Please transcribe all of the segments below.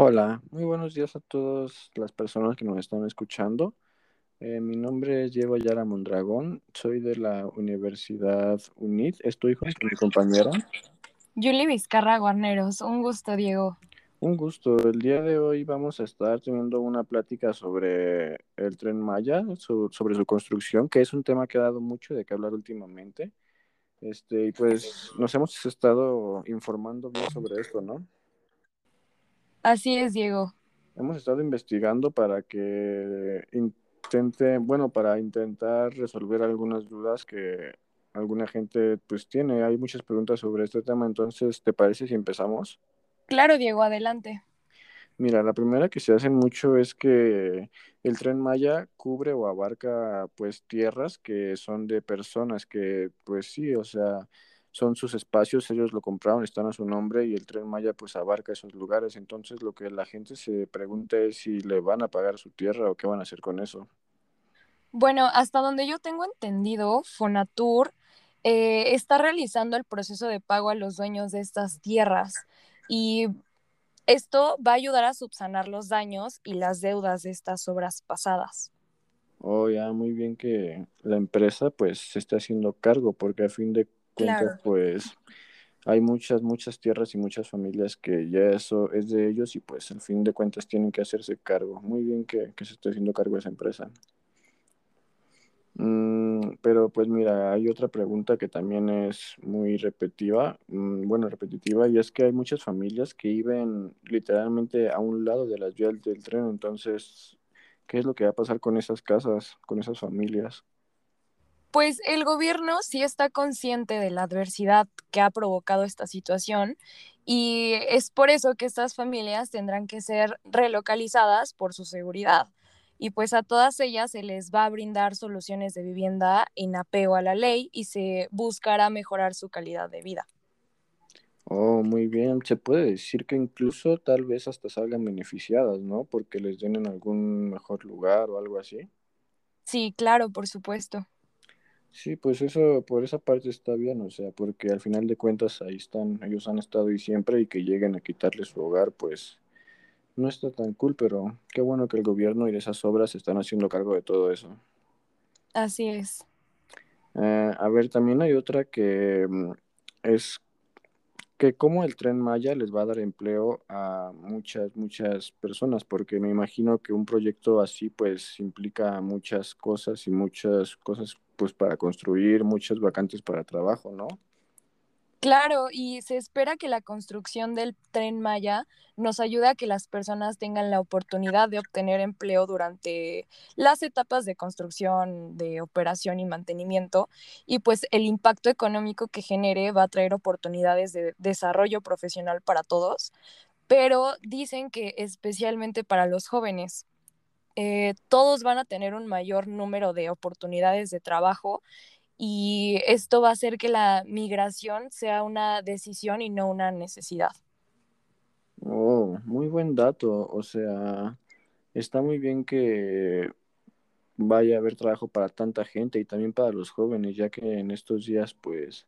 Hola, muy buenos días a todas las personas que nos están escuchando. Eh, mi nombre es Diego Ayala Mondragón, soy de la Universidad UNIT, estoy con mi compañera. Julie Vizcarra Guarneros, un gusto, Diego. Un gusto. El día de hoy vamos a estar teniendo una plática sobre el tren Maya, sobre su construcción, que es un tema que ha dado mucho de qué hablar últimamente. Este, y pues nos hemos estado informando bien sobre esto, ¿no? Así es, Diego. Hemos estado investigando para que intente, bueno, para intentar resolver algunas dudas que alguna gente pues tiene. Hay muchas preguntas sobre este tema, entonces, ¿te parece si empezamos? Claro, Diego, adelante. Mira, la primera que se hace mucho es que el tren Maya cubre o abarca pues tierras que son de personas que pues sí, o sea, son sus espacios, ellos lo compraron, están a su nombre y el tren Maya pues abarca esos lugares. Entonces lo que la gente se pregunta es si le van a pagar su tierra o qué van a hacer con eso. Bueno, hasta donde yo tengo entendido, Fonatur eh, está realizando el proceso de pago a los dueños de estas tierras y esto va a ayudar a subsanar los daños y las deudas de estas obras pasadas. Oh, ya, muy bien que la empresa pues se esté haciendo cargo porque a fin de cuentas pues hay muchas, muchas tierras y muchas familias que ya eso es de ellos y pues al fin de cuentas tienen que hacerse cargo. Muy bien que, que se esté haciendo cargo de esa empresa. Mm, pero pues mira, hay otra pregunta que también es muy repetitiva, mm, bueno, repetitiva, y es que hay muchas familias que viven literalmente a un lado de las vías del tren, entonces, ¿qué es lo que va a pasar con esas casas, con esas familias? Pues el gobierno sí está consciente de la adversidad que ha provocado esta situación y es por eso que estas familias tendrán que ser relocalizadas por su seguridad y pues a todas ellas se les va a brindar soluciones de vivienda en apego a la ley y se buscará mejorar su calidad de vida. Oh, muy bien. Se puede decir que incluso tal vez hasta salgan beneficiadas, ¿no? Porque les den en algún mejor lugar o algo así. Sí, claro, por supuesto. Sí, pues eso, por esa parte está bien, o sea, porque al final de cuentas ahí están, ellos han estado ahí siempre y que lleguen a quitarles su hogar, pues no está tan cool, pero qué bueno que el gobierno y esas obras están haciendo cargo de todo eso. Así es. Eh, a ver, también hay otra que mm, es que cómo el tren Maya les va a dar empleo a muchas, muchas personas, porque me imagino que un proyecto así pues implica muchas cosas y muchas cosas pues para construir, muchas vacantes para trabajo, ¿no? Claro, y se espera que la construcción del tren Maya nos ayude a que las personas tengan la oportunidad de obtener empleo durante las etapas de construcción, de operación y mantenimiento, y pues el impacto económico que genere va a traer oportunidades de desarrollo profesional para todos, pero dicen que especialmente para los jóvenes. Eh, todos van a tener un mayor número de oportunidades de trabajo y esto va a hacer que la migración sea una decisión y no una necesidad. Oh, muy buen dato. O sea, está muy bien que vaya a haber trabajo para tanta gente y también para los jóvenes, ya que en estos días pues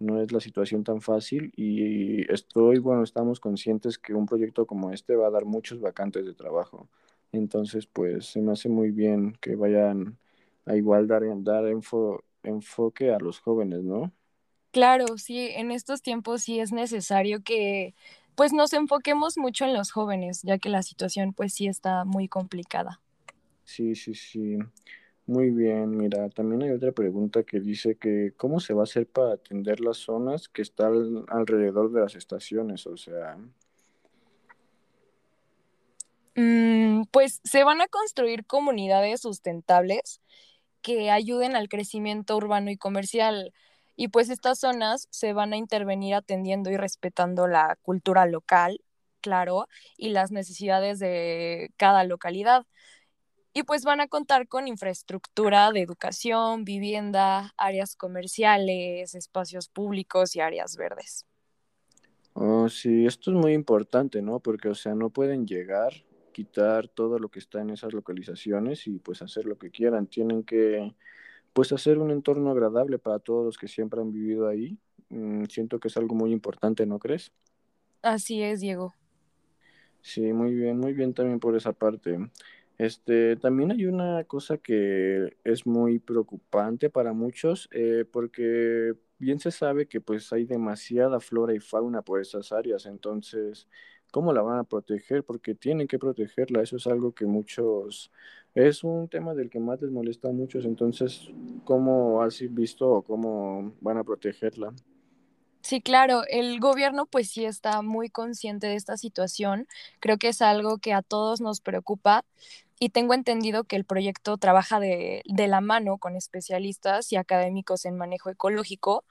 no es la situación tan fácil y estoy, bueno, estamos conscientes que un proyecto como este va a dar muchos vacantes de trabajo. Entonces, pues se me hace muy bien que vayan a igual dar, dar info, enfoque a los jóvenes, ¿no? Claro, sí, en estos tiempos sí es necesario que pues nos enfoquemos mucho en los jóvenes, ya que la situación pues sí está muy complicada. Sí, sí, sí. Muy bien, mira, también hay otra pregunta que dice que ¿cómo se va a hacer para atender las zonas que están alrededor de las estaciones? O sea... Mm, pues se van a construir comunidades sustentables que ayuden al crecimiento urbano y comercial. Y pues estas zonas se van a intervenir atendiendo y respetando la cultura local, claro, y las necesidades de cada localidad. Y pues van a contar con infraestructura de educación, vivienda, áreas comerciales, espacios públicos y áreas verdes. Oh, sí, esto es muy importante, ¿no? Porque, o sea, no pueden llegar quitar todo lo que está en esas localizaciones y pues hacer lo que quieran. Tienen que pues hacer un entorno agradable para todos los que siempre han vivido ahí. Mm, siento que es algo muy importante, ¿no crees? Así es, Diego. Sí, muy bien, muy bien también por esa parte. Este, también hay una cosa que es muy preocupante para muchos, eh, porque bien se sabe que pues hay demasiada flora y fauna por esas áreas, entonces, ¿cómo la van a proteger? Porque tienen que protegerla, eso es algo que muchos, es un tema del que más les molesta a muchos, entonces, ¿cómo has visto o cómo van a protegerla? Sí, claro, el gobierno pues sí está muy consciente de esta situación. Creo que es algo que a todos nos preocupa y tengo entendido que el proyecto trabaja de, de, la mano con especialistas y académicos en manejo ecológico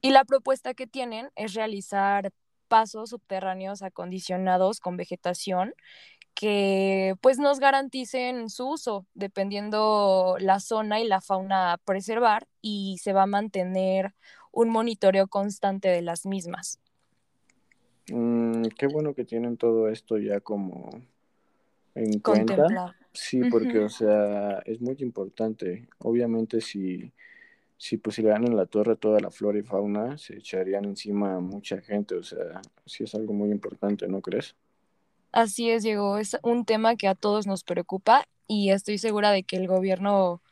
y la propuesta que tienen es realizar pasos subterráneos acondicionados con vegetación que pues nos garanticen su uso dependiendo la zona y la fauna a preservar y se va a mantener un monitoreo constante de las mismas. Mm, qué bueno que tienen todo esto ya como en cuenta. Sí, porque, uh -huh. o sea, es muy importante. Obviamente, si, si pues si le dan en la torre toda la flora y fauna, se echarían encima a mucha gente. O sea, sí es algo muy importante, ¿no crees? Así es, Diego. Es un tema que a todos nos preocupa y estoy segura de que el gobierno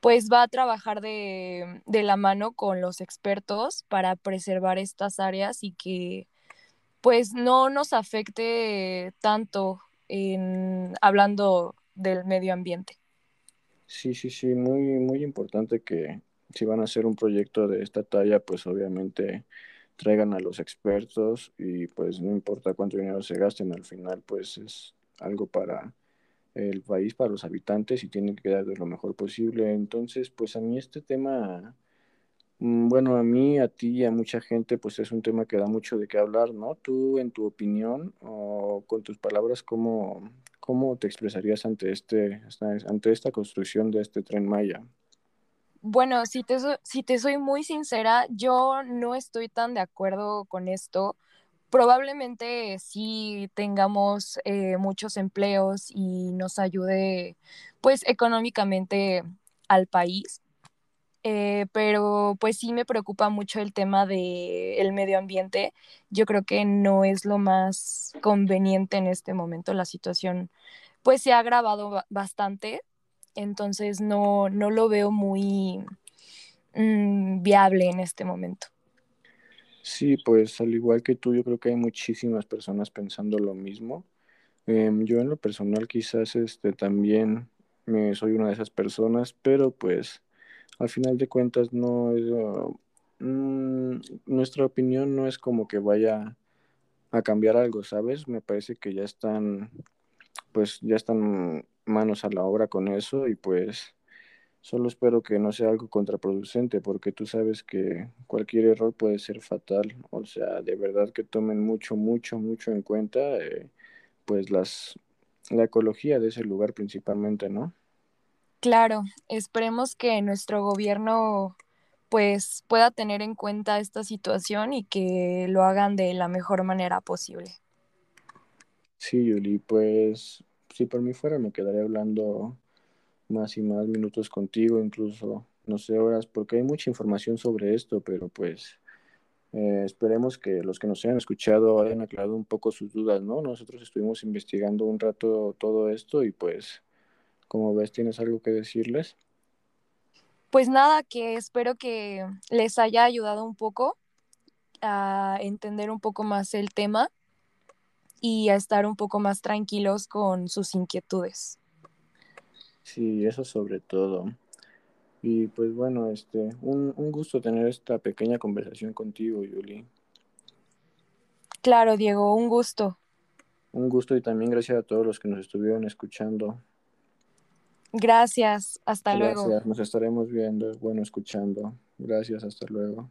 pues va a trabajar de, de, la mano con los expertos para preservar estas áreas y que pues no nos afecte tanto en hablando del medio ambiente. Sí, sí, sí, muy, muy importante que si van a hacer un proyecto de esta talla, pues obviamente traigan a los expertos y pues no importa cuánto dinero se gasten, al final pues es algo para el país, para los habitantes y tienen que quedar de lo mejor posible. Entonces, pues a mí este tema, mm, bueno, a mí, a ti y a mucha gente, pues es un tema que da mucho de qué hablar, ¿no? Tú, en tu opinión o con tus palabras, ¿cómo, cómo te expresarías ante, este, ante esta construcción de este tren Maya? Bueno, si te, soy muy sincera, yo no estoy tan de acuerdo con esto probablemente sí tengamos eh, muchos empleos y nos ayude pues económicamente al país. Eh, pero pues sí me preocupa mucho el tema del el medio ambiente. Yo creo que no es lo más conveniente en este momento. La situación pues se ha agravado bastante, entonces no, no lo veo muy mmm, viable en este momento. Sí, pues al igual que tú, yo creo que hay muchísimas personas pensando lo mismo. Eh, yo en lo personal quizás este, también soy una de esas personas, pero pues al final de cuentas no es, uh, mmm, nuestra opinión no es como que vaya a cambiar algo, ¿sabes? Me parece que ya están, pues ya están manos a la obra con eso y pues Solo espero que no sea algo contraproducente, porque tú sabes que cualquier error puede ser fatal. O sea, de verdad que tomen mucho, mucho, mucho en cuenta, eh, pues las la ecología de ese lugar principalmente, ¿no? Claro, esperemos que nuestro gobierno pues pueda tener en cuenta esta situación y que lo hagan de la mejor manera posible. Sí, Yuli, pues si por mí fuera me quedaría hablando más y más minutos contigo, incluso, no sé, horas, porque hay mucha información sobre esto, pero pues eh, esperemos que los que nos hayan escuchado hayan aclarado un poco sus dudas, ¿no? Nosotros estuvimos investigando un rato todo esto y pues, como ves, ¿tienes algo que decirles? Pues nada, que espero que les haya ayudado un poco a entender un poco más el tema y a estar un poco más tranquilos con sus inquietudes. Sí, eso sobre todo. Y pues bueno, este, un, un gusto tener esta pequeña conversación contigo, Yuli. Claro, Diego, un gusto. Un gusto y también gracias a todos los que nos estuvieron escuchando. Gracias, hasta gracias. luego. Nos estaremos viendo, bueno, escuchando. Gracias, hasta luego.